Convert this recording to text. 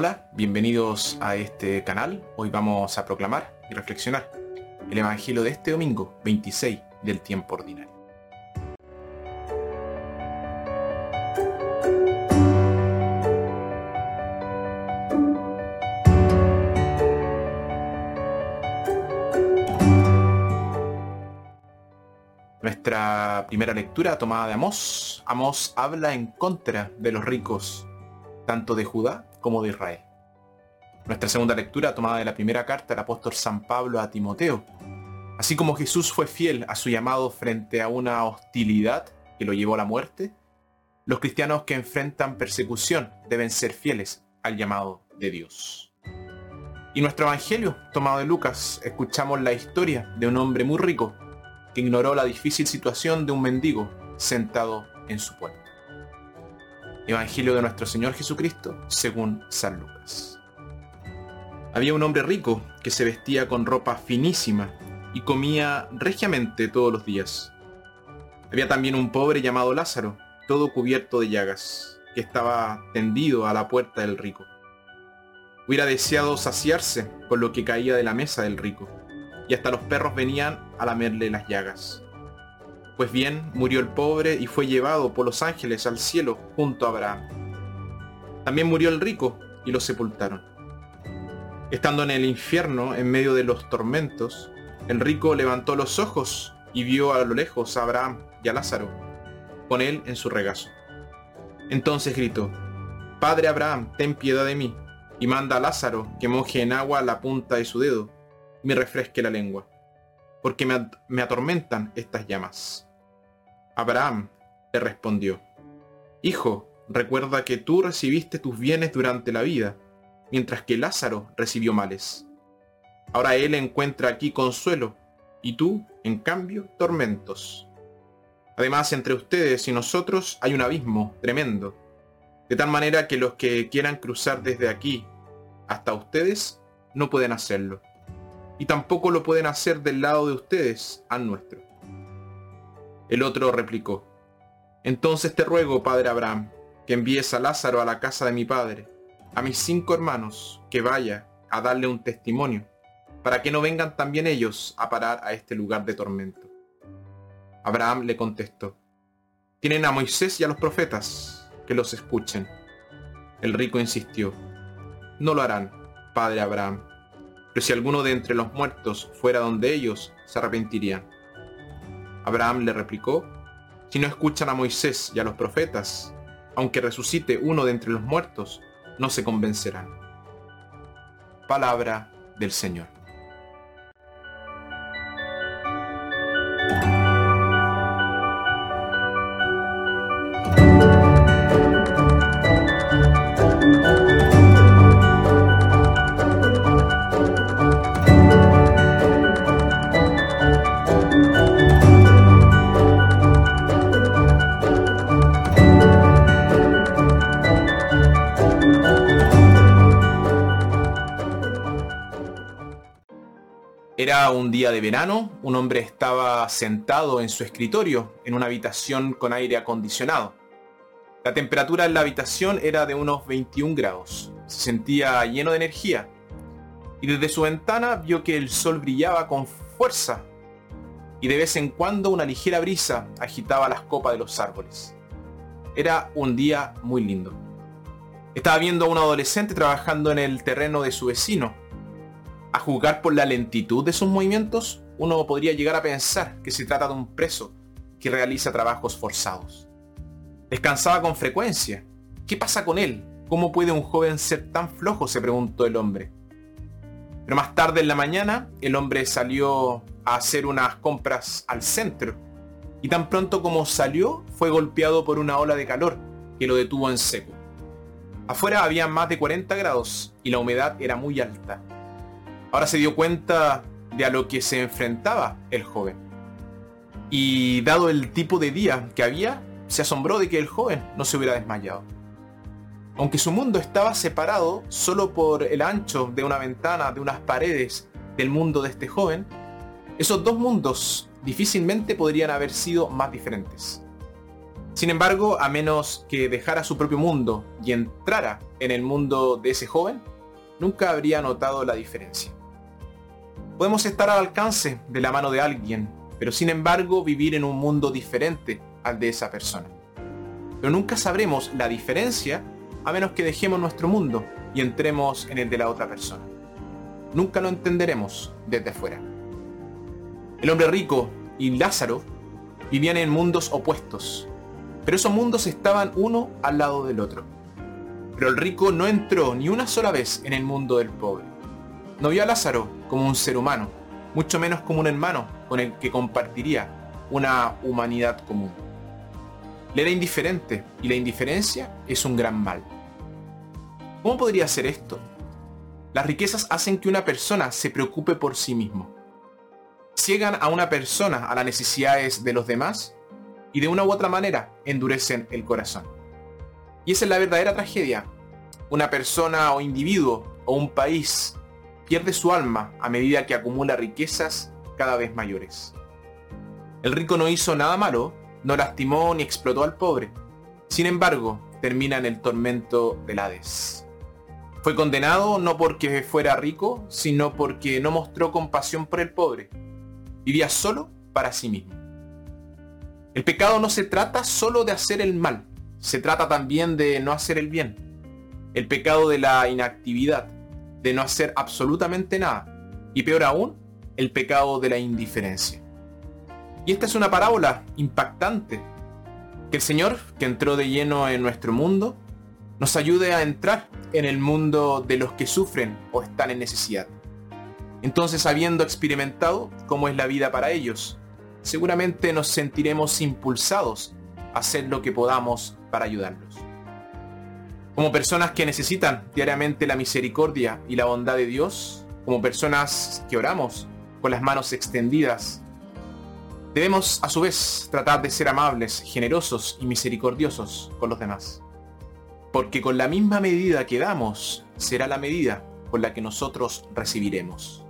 Hola, bienvenidos a este canal. Hoy vamos a proclamar y reflexionar el Evangelio de este domingo 26 del tiempo ordinario. Nuestra primera lectura tomada de Amós. Amós habla en contra de los ricos, tanto de Judá como de Israel. Nuestra segunda lectura tomada de la primera carta del apóstol San Pablo a Timoteo. Así como Jesús fue fiel a su llamado frente a una hostilidad que lo llevó a la muerte, los cristianos que enfrentan persecución deben ser fieles al llamado de Dios. Y nuestro Evangelio, tomado de Lucas, escuchamos la historia de un hombre muy rico que ignoró la difícil situación de un mendigo sentado en su puerta. Evangelio de nuestro Señor Jesucristo según San Lucas. Había un hombre rico que se vestía con ropa finísima y comía regiamente todos los días. Había también un pobre llamado Lázaro, todo cubierto de llagas, que estaba tendido a la puerta del rico. Hubiera deseado saciarse con lo que caía de la mesa del rico, y hasta los perros venían a lamerle las llagas. Pues bien, murió el pobre y fue llevado por los ángeles al cielo junto a Abraham. También murió el rico y lo sepultaron. Estando en el infierno, en medio de los tormentos, el rico levantó los ojos y vio a lo lejos a Abraham y a Lázaro, con él en su regazo. Entonces gritó, Padre Abraham, ten piedad de mí, y manda a Lázaro que moje en agua la punta de su dedo y me refresque la lengua, porque me, me atormentan estas llamas. Abraham le respondió, Hijo, recuerda que tú recibiste tus bienes durante la vida, mientras que Lázaro recibió males. Ahora él encuentra aquí consuelo, y tú, en cambio, tormentos. Además, entre ustedes y nosotros hay un abismo tremendo, de tal manera que los que quieran cruzar desde aquí hasta ustedes no pueden hacerlo, y tampoco lo pueden hacer del lado de ustedes al nuestro. El otro replicó, Entonces te ruego, padre Abraham, que envíes a Lázaro a la casa de mi padre, a mis cinco hermanos, que vaya a darle un testimonio, para que no vengan también ellos a parar a este lugar de tormento. Abraham le contestó, Tienen a Moisés y a los profetas, que los escuchen. El rico insistió, No lo harán, padre Abraham, pero si alguno de entre los muertos fuera donde ellos, se arrepentirían. Abraham le replicó, si no escuchan a Moisés y a los profetas, aunque resucite uno de entre los muertos, no se convencerán. Palabra del Señor. Era un día de verano, un hombre estaba sentado en su escritorio, en una habitación con aire acondicionado. La temperatura en la habitación era de unos 21 grados. Se sentía lleno de energía. Y desde su ventana vio que el sol brillaba con fuerza. Y de vez en cuando una ligera brisa agitaba las copas de los árboles. Era un día muy lindo. Estaba viendo a un adolescente trabajando en el terreno de su vecino a juzgar por la lentitud de sus movimientos, uno podría llegar a pensar que se trata de un preso que realiza trabajos forzados. Descansaba con frecuencia. ¿Qué pasa con él? ¿Cómo puede un joven ser tan flojo? se preguntó el hombre. Pero más tarde en la mañana, el hombre salió a hacer unas compras al centro. Y tan pronto como salió, fue golpeado por una ola de calor que lo detuvo en seco. Afuera había más de 40 grados y la humedad era muy alta. Ahora se dio cuenta de a lo que se enfrentaba el joven. Y dado el tipo de día que había, se asombró de que el joven no se hubiera desmayado. Aunque su mundo estaba separado solo por el ancho de una ventana, de unas paredes del mundo de este joven, esos dos mundos difícilmente podrían haber sido más diferentes. Sin embargo, a menos que dejara su propio mundo y entrara en el mundo de ese joven, nunca habría notado la diferencia. Podemos estar al alcance de la mano de alguien, pero sin embargo vivir en un mundo diferente al de esa persona. Pero nunca sabremos la diferencia a menos que dejemos nuestro mundo y entremos en el de la otra persona. Nunca lo entenderemos desde afuera. El hombre rico y Lázaro vivían en mundos opuestos, pero esos mundos estaban uno al lado del otro. Pero el rico no entró ni una sola vez en el mundo del pobre. No vio a Lázaro como un ser humano, mucho menos como un hermano con el que compartiría una humanidad común. Le era indiferente y la indiferencia es un gran mal. ¿Cómo podría ser esto? Las riquezas hacen que una persona se preocupe por sí mismo. Ciegan a una persona a las necesidades de los demás y de una u otra manera endurecen el corazón. Y esa es la verdadera tragedia. Una persona o individuo o un país pierde su alma a medida que acumula riquezas cada vez mayores. El rico no hizo nada malo, no lastimó ni explotó al pobre. Sin embargo, termina en el tormento del Hades. Fue condenado no porque fuera rico, sino porque no mostró compasión por el pobre. Vivía solo para sí mismo. El pecado no se trata solo de hacer el mal, se trata también de no hacer el bien. El pecado de la inactividad, de no hacer absolutamente nada. Y peor aún, el pecado de la indiferencia. Y esta es una parábola impactante. Que el Señor, que entró de lleno en nuestro mundo, nos ayude a entrar en el mundo de los que sufren o están en necesidad. Entonces, habiendo experimentado cómo es la vida para ellos, seguramente nos sentiremos impulsados a hacer lo que podamos para ayudarlos. Como personas que necesitan diariamente la misericordia y la bondad de Dios, como personas que oramos con las manos extendidas, debemos a su vez tratar de ser amables, generosos y misericordiosos con los demás. Porque con la misma medida que damos será la medida con la que nosotros recibiremos.